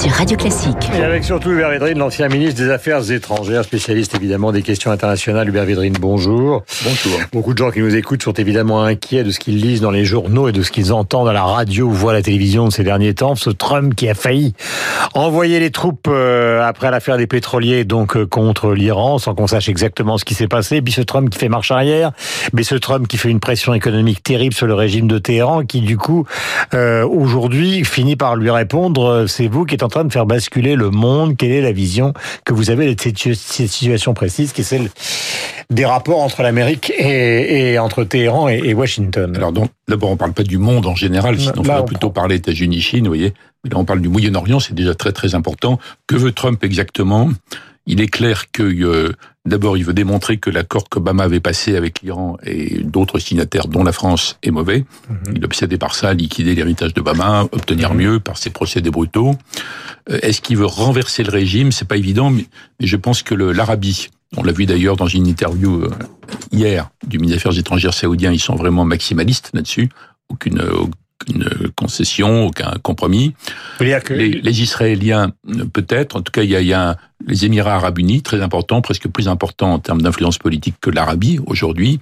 sur Radio Classique. Et avec surtout Hubert Védrine, l'ancien ministre des Affaires étrangères, spécialiste évidemment des questions internationales. Hubert Védrine, bonjour. Bonjour. Beaucoup de gens qui nous écoutent sont évidemment inquiets de ce qu'ils lisent dans les journaux et de ce qu'ils entendent à la radio ou voient à la télévision de ces derniers temps. Ce Trump qui a failli envoyer les troupes euh, après l'affaire des pétroliers, donc euh, contre l'Iran, sans qu'on sache exactement ce qui s'est passé. Puis ce Trump qui fait marche arrière, mais ce Trump qui fait une pression économique terrible sur le régime de Téhéran, qui du coup euh, aujourd'hui finit par lui répondre euh, c'est vous qui êtes en train de faire basculer le monde. Quelle est la vision que vous avez de cette situation précise, qui est celle des rapports entre l'Amérique et, et, entre Téhéran et, et Washington? Alors donc, d'abord, on parle pas du monde en général, sinon on va plutôt parler États-Unis-Chine, vous voyez. Mais là, on parle du Moyen-Orient, c'est déjà très très important. Que veut Trump exactement? Il est clair que euh, d'abord, il veut démontrer que l'accord qu'Obama avait passé avec l'Iran et d'autres signataires, dont la France, est mauvais. Mm -hmm. Il est obsédé par ça, liquider l'héritage d'Obama, obtenir mm -hmm. mieux par ses procédés brutaux. Euh, Est-ce qu'il veut renverser le régime? C'est pas évident, mais, mais je pense que l'Arabie on l'a vu d'ailleurs dans une interview euh, hier du ministre des Affaires étrangères saoudien, ils sont vraiment maximalistes là-dessus. Aucune, aucune aucun compromis. Que... Les, les, Israéliens, peut-être. En tout cas, il y a, il y a les Émirats arabes unis, très important, presque plus important en termes d'influence politique que l'Arabie aujourd'hui.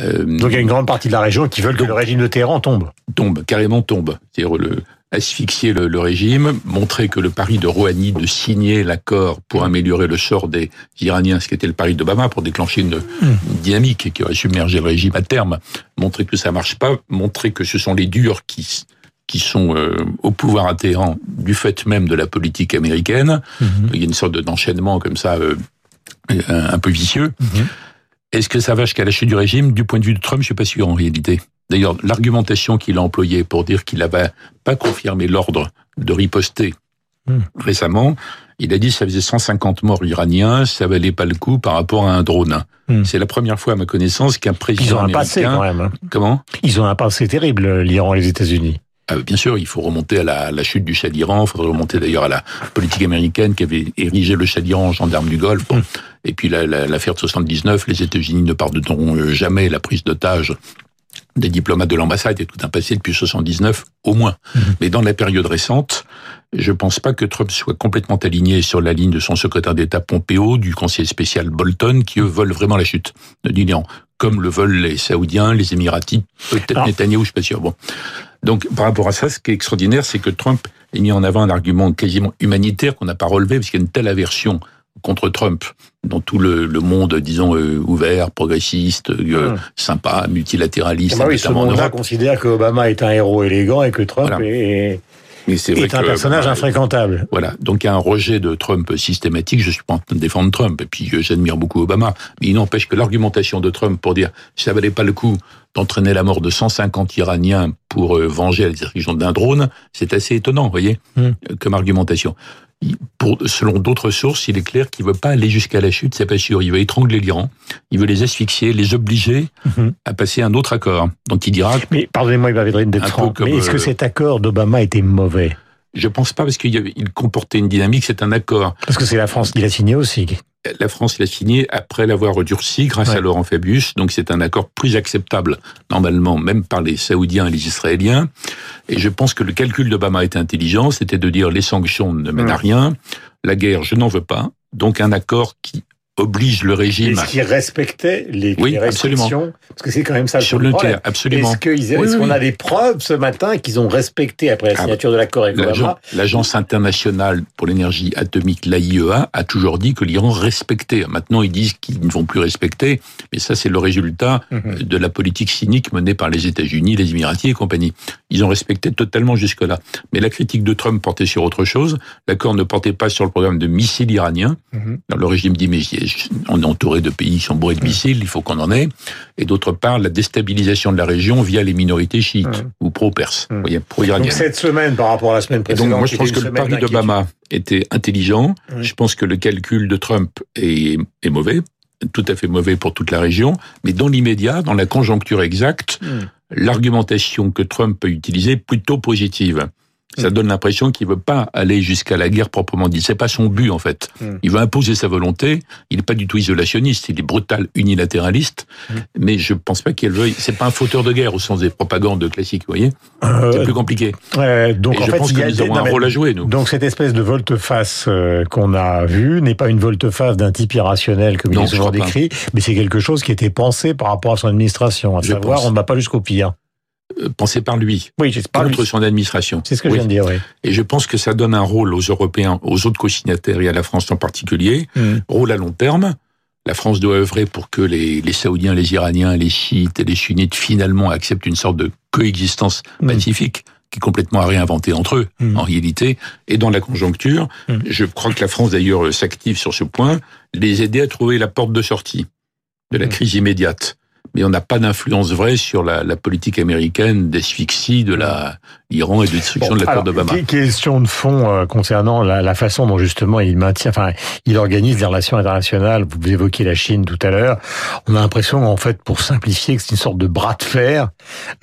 Euh, Donc il y a une grande partie de la région qui veulent que le régime de Téhéran tombe. Tombe, carrément tombe. C'est-à-dire le, asphyxier le, le, régime, montrer que le pari de Rouhani de signer l'accord pour améliorer le sort des Iraniens, ce qui était le pari d'Obama, pour déclencher une, une, dynamique qui aurait submergé le régime à terme, montrer que ça marche pas, montrer que ce sont les durs qui qui sont euh, au pouvoir à Téhéran du fait même de la politique américaine. -hmm. Il y a une sorte d'enchaînement comme ça euh, un, peu vicieux. -hmm. Est-ce que ça va jusqu'à la chute du régime? Du point de vue de Trump, je suis pas sûr en réalité. D'ailleurs, l'argumentation qu'il a employée pour dire qu'il n'avait pas confirmé l'ordre de riposter mmh. récemment, il a dit que ça faisait 150 morts iraniens, ça valait pas le coup par rapport à un drone. Mmh. C'est la première fois, à ma connaissance, qu'un président Ils ont un américain... passé quand même. Hein. Comment? Ils ont un passé terrible, l'Iran et les États-Unis. Euh, bien sûr, il faut remonter à la, la chute du Shah d'Iran, il faudrait remonter d'ailleurs à la politique américaine qui avait érigé le Shah d'Iran en gendarme du Golfe. Bon. Mmh. Et puis l'affaire la, de 79, les États-Unis ne pardonneront jamais la prise d'otages des diplomates de l'ambassade et tout un passé depuis 79 au moins. Mmh. Mais dans la période récente, je pense pas que Trump soit complètement aligné sur la ligne de son secrétaire d'État Pompeo, du conseiller spécial Bolton, qui eux veulent vraiment la chute de l'Iran, comme le veulent les Saoudiens, les Émiratis, peut-être Netanyahu, je suis pas sûr. Bon. Donc, par rapport à ça, ce qui est extraordinaire, c'est que Trump ait mis en avant un argument quasiment humanitaire qu'on n'a pas relevé, parce qu'il y a une telle aversion contre Trump dans tout le, le monde, disons, euh, ouvert, progressiste, euh, mmh. sympa, multilatéraliste. Ah bah oui, ce monde-là considère que Obama est un héros élégant et que Trump voilà. est... Mais c'est est un que, personnage bah, infréquentable. Voilà. Donc il y a un rejet de Trump systématique. Je suis pas en train de défendre Trump. Et puis j'admire beaucoup Obama. Mais il n'empêche que l'argumentation de Trump pour dire ça valait pas le coup d'entraîner la mort de 150 Iraniens pour euh, venger la direction d'un drone, c'est assez étonnant, vous voyez, mm. comme argumentation. Pour, selon d'autres sources, il est clair qu'il veut pas aller jusqu'à la chute, c'est pas sûr. Il veut étrangler l'Iran, il veut les asphyxier, les obliger mm -hmm. à passer un autre accord. Donc il dira. Mais pardonnez-moi, Ivan d'être franc. Mais est-ce que cet accord d'Obama était mauvais? Je pense pas parce qu'il il comportait une dynamique. C'est un accord. Parce que c'est la France qui l'a signé aussi. La France l'a signé après l'avoir durci grâce ouais. à Laurent Fabius. Donc c'est un accord plus acceptable normalement, même par les Saoudiens et les Israéliens. Et je pense que le calcul d'Obama était intelligent. C'était de dire les sanctions ne mènent ouais. à rien. La guerre, je n'en veux pas. Donc un accord qui oblige le régime. Est-ce qu'ils respectaient les, oui, les restrictions absolument. Parce que c'est quand même ça le Sur le terrain, absolument. Est-ce qu'on est oui, oui. a des preuves ce matin qu'ils ont respecté après la signature ah, de l'accord avec Obama L'Agence internationale pour l'énergie atomique, l'AIEA, a toujours dit que l'Iran respectait. Maintenant, ils disent qu'ils ne vont plus respecter, mais ça, c'est le résultat mm -hmm. de la politique cynique menée par les États-Unis, les Émiratis et compagnie. Ils ont respecté totalement jusque-là. Mais la critique de Trump portait sur autre chose. L'accord ne portait pas sur le programme de missiles iraniens. Mm -hmm. Dans le régime dit, mais on est entouré de pays qui sont bourrés de missiles, il faut qu'on en ait. Et d'autre part, la déstabilisation de la région via les minorités chiites mmh. ou pro-perses, mmh. pro-iraniennes. Donc cette semaine par rapport à la semaine précédente. Et donc moi je pense que le pari d'Obama était intelligent. Mmh. Je pense que le calcul de Trump est, est, mauvais, tout à fait mauvais pour toute la région. Mais dans l'immédiat, dans la conjoncture exacte, l'argumentation que Trump a utilisée est plutôt positive. Ça donne l'impression qu'il veut pas aller jusqu'à la guerre proprement dit. C'est pas son but en fait. Mm. Il veut imposer sa volonté. Il n'est pas du tout isolationniste. Il est brutal, unilatéraliste. Mm. Mais je pense pas qu'il veuille. C'est pas un fauteur de guerre au sens des propagandes classiques. Vous voyez, Euh, c'est plus compliqué. euh, donc Et en je fait, pense que a nous avons non, un rôle à jouer nous. Donc cette espèce de volte-face euh, qu'on a vu n'est pas une volte-face d'un type irrationnel comme Non, il est souvent pas. décrit, mais c'est quelque chose qui était pensé par rapport à son administration, à Je savoir pense. on ne va pas jusqu'au pire. Pensez par lui. Oui, pas contre lui. son administration. C'est ce que Oui. je viens de dire, oui. Et je pense que ça donne un rôle aux Européens, aux autres co-signataires et à la France en particulier, Mm. rôle à long terme. La France doit œuvrer pour que les, les Saoudiens, les Iraniens, les Chiites et les Sunnites finalement acceptent une sorte de coexistence Mm. pacifique qui est complètement à réinventer entre eux, Mm. en réalité. Et dans la conjoncture, je crois que la France d'ailleurs s'active sur ce point, les aider à trouver la porte de sortie de la crise immédiate. Mais on n'a pas d'influence vraie sur la, la politique américaine d'asphyxie de l'Iran et de destruction Bon, de l'accord d'Obama. que- Question de fond euh, concernant la, la façon dont justement il maintient, enfin, il organise des relations internationales. Vous évoquiez la Chine tout à l'heure. On a l'impression, en fait, pour simplifier, que c'est une sorte de bras de fer,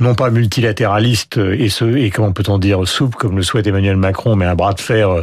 non pas multilatéraliste euh, et ce et comment peut-on dire souple comme le souhaite Emmanuel Macron, mais un bras de fer euh,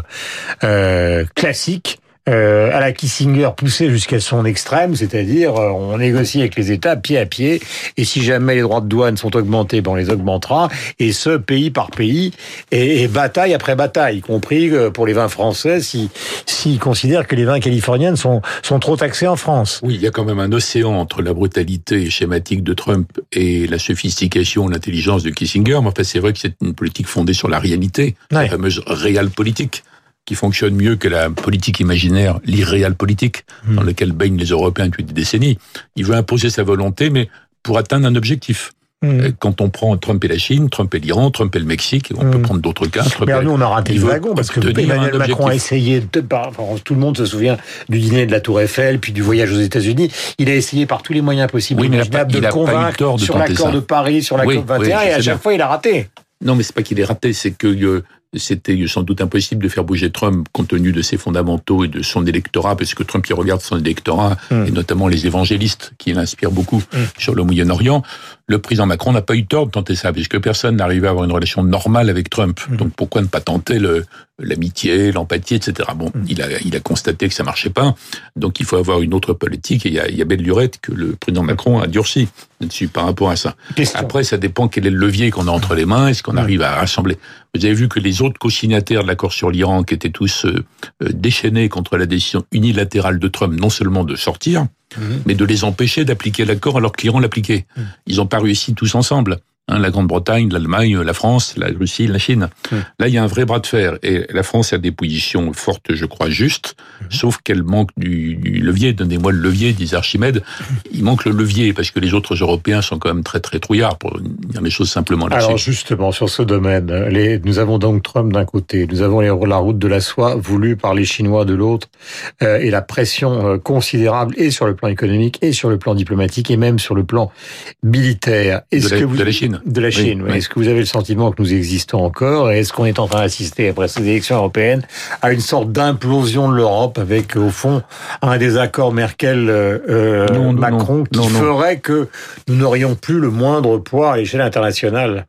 euh, classique. Euh, à la Kissinger poussé jusqu'à son extrême, c'est-à-dire euh, on négocie avec les États pied à pied, et si jamais les droits de douane sont augmentés, ben on les augmentera, et ce pays par pays, et, et bataille après bataille, y compris euh, pour les vins français, s'ils si, considèrent que les vins californiens sont, sont trop taxés en France. Oui, il y a quand même un océan entre la brutalité schématique de Trump et la sophistication, l'intelligence de Kissinger. Mais enfin, c'est vrai que c'est une politique fondée sur la réalité, Ouais. la fameuse réelle politique, qui fonctionne mieux que la politique imaginaire, l'irréal politique, Hmm. dans laquelle baignent les Européens depuis des décennies. Il veut imposer sa volonté, mais pour atteindre un objectif. Mmh. Euh, Quand on prend Trump et la Chine, Trump et l'Iran, Trump et le Mexique, on peut Mm. prendre d'autres cas. Trump Mais alors nous, on a raté le wagon parce que Emmanuel Macron a essayé de, par- enfin, tout le monde se souvient du dîner de la Tour Eiffel, puis du voyage aux États-Unis. Il a essayé par tous les moyens possibles Oui, mais il a imaginables pas- de il a pas eu convaincre tort de sur l'accord de Paris, sur la Oui, COP 21, oui, je et à chaque bien. fois, il a raté. Non, mais c'est pas qu'il est raté, c'est que euh, c'était sans doute impossible de faire bouger Trump compte tenu de ses fondamentaux et de son électorat, parce que Trump il regarde son électorat Mm. et notamment les évangélistes qui l'inspirent beaucoup Mm. sur le Moyen-Orient. Le président Macron n'a pas eu tort de tenter ça, puisque personne n'arrivait à avoir une relation normale avec Trump. Mm. Donc pourquoi ne pas tenter le l'amitié, l'empathie, etc. Bon, Mm. il a il a constaté que ça marchait pas, donc il faut avoir une autre politique. Et il y a, il y a belle lurette que le président Macron a durci là-dessus par rapport à ça. Question. Après, ça dépend quel est le levier qu'on a entre les mains, est-ce qu'on Mm. arrive à rassembler? Vous avez vu que les autres co-signataires de l'accord sur l'Iran, qui étaient tous euh, euh, déchaînés contre la décision unilatérale de Trump, non seulement de sortir, Mais de les empêcher d'appliquer l'accord alors que l'Iran l'appliquait. Mm. Ils n'ont pas réussi tous ensemble. Hein, la Grande-Bretagne, l'Allemagne, la France, la Russie, la Chine. Là, il y a un vrai bras de fer. Et la France a des positions fortes, je crois, justes, Mhm. sauf qu'elle manque du, du levier. Donnez-moi le levier, disait Archimède. Il manque le levier, parce que les autres Européens sont quand même très, très trouillards, pour dire les choses simplement là-dessus. Alors justement, sur ce domaine, les, nous avons donc Trump d'un côté, nous avons les, la route de la soie voulue par les Chinois de l'autre, euh, et la pression euh, considérable et sur le plan économique, et sur le plan diplomatique, et même sur le plan militaire. Est-ce que vous, de la Chine. De la Chine, oui. oui. Est-ce que vous avez le sentiment que nous existons encore et est-ce qu'on est en train d'assister, après ces élections européennes, à une sorte d'implosion de l'Europe avec, au fond, un désaccord Merkel-Macron Non, non, qui non. ferait que nous n'aurions plus le moindre poids à l'échelle internationale?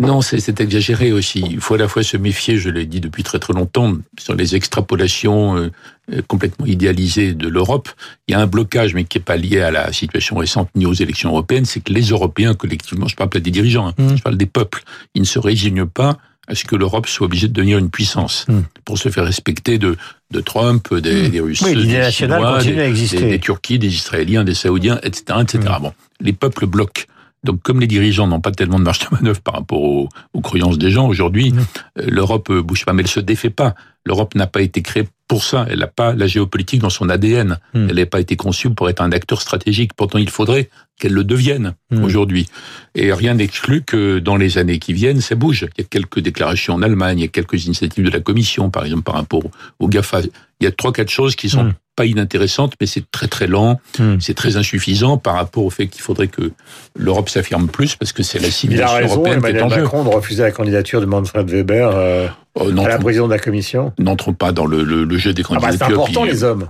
Non, c'est exagéré aussi. Il faut à la fois se méfier, je l'ai dit depuis très très longtemps, sur les extrapolations euh, euh, complètement idéalisées de l'Europe. Il y a un blocage, mais qui n'est pas lié à la situation récente ni aux élections européennes, c'est que les Européens, collectivement, je parle pas des dirigeants, hein, Mm. je parle des peuples, ils ne se résignent pas à ce que l'Europe soit obligée de devenir une puissance Mm. pour se faire respecter de, de Trump, des, Mm. des Russes, Oui, des Chinois, des, des, des Turquis, des Israéliens, des Saoudiens, etc., etc. Bon, les peuples bloquent. Donc, comme les dirigeants n'ont pas tellement de marge de manœuvre par rapport aux, aux croyances des gens aujourd'hui, Mm. euh, l'Europe euh, bouge pas, mais elle se défait pas. L'Europe n'a pas été créée pour ça. Elle n'a pas la géopolitique dans son ADN. Mm. Elle n'a pas été conçue pour être un acteur stratégique. Pourtant, il faudrait qu'elle le devienne Mm. aujourd'hui. Et rien n'exclut que dans les années qui viennent, ça bouge. Il y a quelques déclarations en Allemagne, il y a quelques initiatives de la Commission, par exemple, par rapport au GAFA. Il y a trois, quatre choses qui sont Mm. Pas inintéressantes, mais c'est très, très lent. Mm. C'est très insuffisant par rapport au fait qu'il faudrait que l'Europe s'affirme plus parce que c'est la civilisation européenne qui est en jeu. Macron, de refuser la candidature de Manfred Weber euh, Oh, à la présidence de la Commission. N'entrons pas dans le, le- le jeu des Ah bah, candidatures. c'est important, puis, les hommes.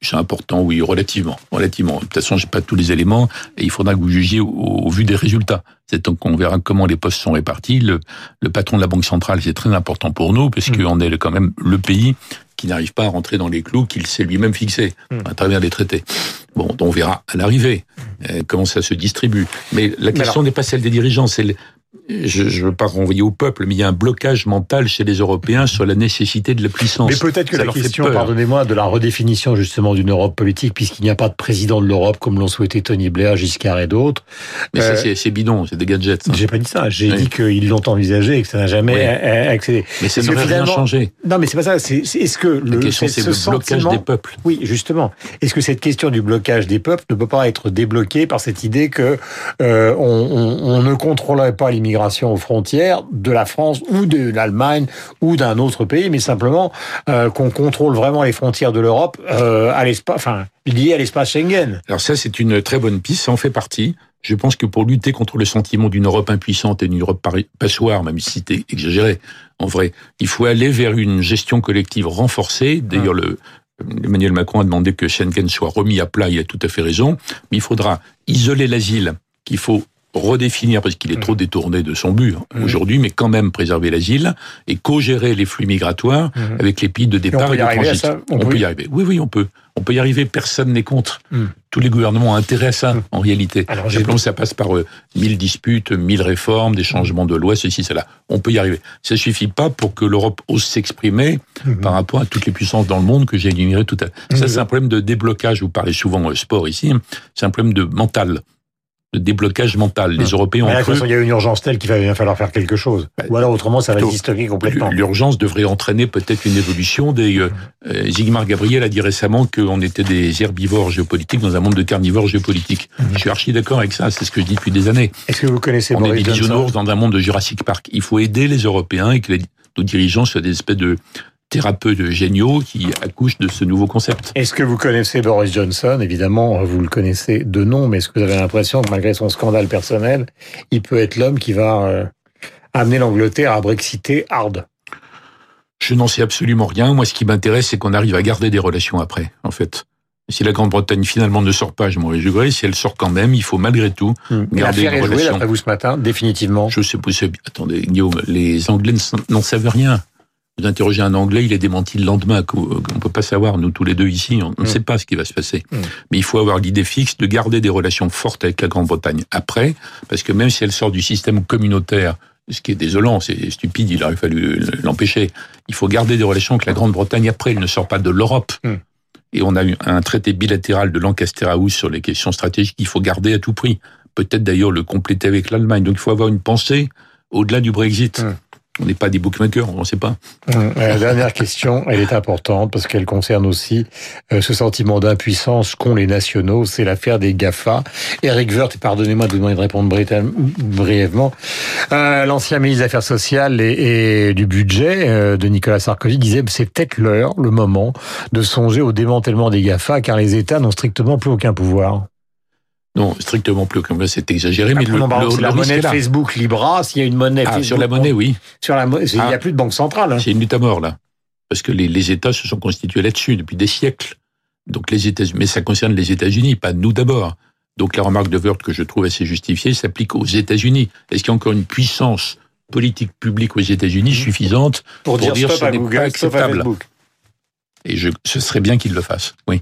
C'est important, oui, relativement, relativement. De toute façon, j'ai pas tous les éléments et il faudra que vous jugiez au, vu des résultats. C'est donc qu'on verra comment les postes sont répartis. Le, le patron de la Banque centrale, c'est très important pour nous parce mmh. qu'on est quand même le pays qui n'arrive pas à rentrer dans les clous qu'il s'est lui-même fixés mmh. à travers les traités. Bon, on verra à l'arrivée euh, comment ça se distribue. Mais la question n'est pas celle des dirigeants, c'est je ne veux pas renvoyer au peuple, mais il y a un blocage mental chez les Européens sur la nécessité de la puissance. Mais peut-être que la question, pardonnez-moi, de la redéfinition justement d'une Europe politique, puisqu'il n'y a pas de président de l'Europe comme l'ont souhaité Tony Blair, Giscard et d'autres. Mais euh, c'est bidon, c'est des gadgets. J'ai pas dit ça. J'ai dit qu'ils l'ont envisagé et que ça n'a jamais accédé. Mais ça n'a rien changé. Non, mais c'est pas ça. Est-ce que la question, c'est le blocage des peuples. Oui, justement. Est-ce que cette question du blocage des peuples ne peut pas être débloquée par cette idée que euh, on, on, on ne contrôlerait pas l'immigration aux frontières de la France ou de l'Allemagne ou d'un autre pays, mais simplement euh, qu'on contrôle vraiment les frontières de l'Europe euh, à l'espace, enfin liées à l'espace Schengen. Alors ça, c'est une très bonne piste, ça en fait partie. Je pense que pour lutter contre le sentiment d'une Europe impuissante et d'une Europe passoire, même si c'était exagéré, en vrai, il faut aller vers une gestion collective renforcée. D'ailleurs, le, Emmanuel Macron a demandé que Schengen soit remis à plat, il a tout à fait raison, mais il faudra isoler l'asile qu'il faut redéfinir, parce qu'il est trop mmh. détourné de son but hein, mmh. aujourd'hui, mais quand même préserver l'asile et co-gérer les flux migratoires mmh. avec les pays de départ et, de transit. On, peut y arriver. Oui, oui, on peut. On peut y arriver. Personne n'est contre. Tous les gouvernements ont intérêt à ça, en réalité. Alors, ça passe par euh, mille disputes, mille réformes, des changements de loi, ceci, cela. On peut y arriver. Ça suffit pas pour que l'Europe ose s'exprimer par rapport à toutes les puissances dans le monde que j'ai énumérées tout à l'heure. Ça, c'est un problème de déblocage. Vous parlez souvent euh, sport ici. C'est un problème de mental de déblocage mental. Les. Européens ont cru... il y a une urgence telle qu'il va bien falloir faire quelque chose. Ou alors autrement, ça va distocker complètement. L'urgence devrait entraîner peut-être une évolution. Des, euh, euh, Zygmunt Gabriel a dit récemment qu'on était des herbivores géopolitiques dans un monde de carnivores géopolitiques. Hum. Je suis archi d'accord avec ça. C'est ce que je dis depuis des années. Est-ce que vous connaissez On est des bisounours dans un monde de Jurassic Park. Il faut aider les Européens et que les, nos dirigeants soient des espèces de thérapeutes géniaux qui accouchent de ce nouveau concept. Est-ce que vous connaissez Boris Johnson? Évidemment, vous le connaissez de nom, mais est-ce que vous avez l'impression que malgré son scandale personnel, il peut être l'homme qui va euh, amener l'Angleterre à brexiter hard? Je n'en sais absolument rien. Moi, ce qui m'intéresse, c'est qu'on arrive à garder des relations après, en fait. Si la Grande-Bretagne finalement ne sort pas, je m'en réjouirai. Si elle sort quand même, il faut malgré tout hmm. garder des relations. Jouée, vous ce matin, définitivement? Je sais pas. Attendez, Guillaume, les Anglais n'en savent rien. Vous interrogez un Anglais, il est démenti le lendemain. On ne peut pas savoir, nous tous les deux ici, on ne mm. sait pas ce qui va se passer. Mm. Mais il faut avoir l'idée fixe de garder des relations fortes avec la Grande-Bretagne après, parce que même si elle sort du système communautaire, ce qui est désolant, c'est stupide, il aurait fallu l'empêcher, il faut garder des relations avec la Grande-Bretagne après, elle ne sort pas de l'Europe. Mm. Et on a eu un traité bilatéral de Lancaster House sur les questions stratégiques qu'il faut garder à tout prix. Peut-être d'ailleurs le compléter avec l'Allemagne. Donc il faut avoir une pensée au-delà du Brexit. On n'est pas des bookmakers, on ne sait pas. Hum, la dernière question, elle est importante parce qu'elle concerne aussi euh, ce sentiment d'impuissance qu'ont les nationaux. C'est l'affaire des GAFA. Eric Wirth, pardonnez-moi de vous demander de répondre brièvement, euh, l'ancien ministre des Affaires sociales et, du budget euh, de Nicolas Sarkozy disait que c'est peut-être l'heure, le moment, de songer au démantèlement des GAFA car les États n'ont strictement plus aucun pouvoir. Non, strictement plus. Comme c'est exagéré, mais le, le, la monnaie Facebook Libra, s'il y a une monnaie ah, sur la monnaie, oui. Sur la, il n'y a ah. plus de banque centrale. Hein. C'est une lutte à mort là, parce que les, les États se sont constitués là-dessus depuis des siècles. Donc les États, mais ça concerne les États-Unis, pas nous d'abord. Donc la remarque de Wörth que je trouve assez justifiée s'applique aux États-Unis. Est-ce qu'il y a encore une puissance politique publique aux États-Unis suffisante pour, dire, dire ce n'est pas acceptable Et je, ce serait bien qu'il le fasse, oui.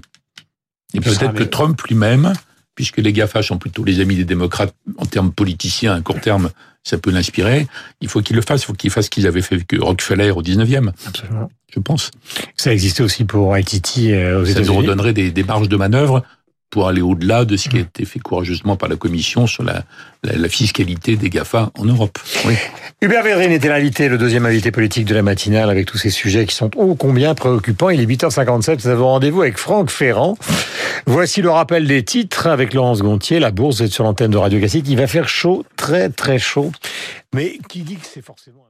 Et peut-être que Trump lui-même puisque les GAFA sont plutôt les amis des démocrates en termes politiciens, à court terme, ça peut l'inspirer. Il faut qu'ils le fassent, il faut qu'ils fassent ce qu'ils avaient fait avec Rockefeller au 19e. Absolument. Je pense. Ça existait aussi pour Haïti euh, aux États-Unis. Ça nous redonnerait des, des marges de manœuvre pour aller au-delà de ce qui a été fait courageusement par la Commission sur la, la, fiscalité des GAFA en Europe. Oui. Hubert Védrine était l'invité, le deuxième invité politique de la matinale, avec tous ces sujets qui sont ô combien préoccupants. Il est 8h57, nous avons rendez-vous avec Franck Ferrand. Voici le rappel des titres avec Laurence Gontier. La bourse est sur l'antenne de Radio Classique. Il va faire chaud, très très chaud. Mais qui dit que c'est forcément...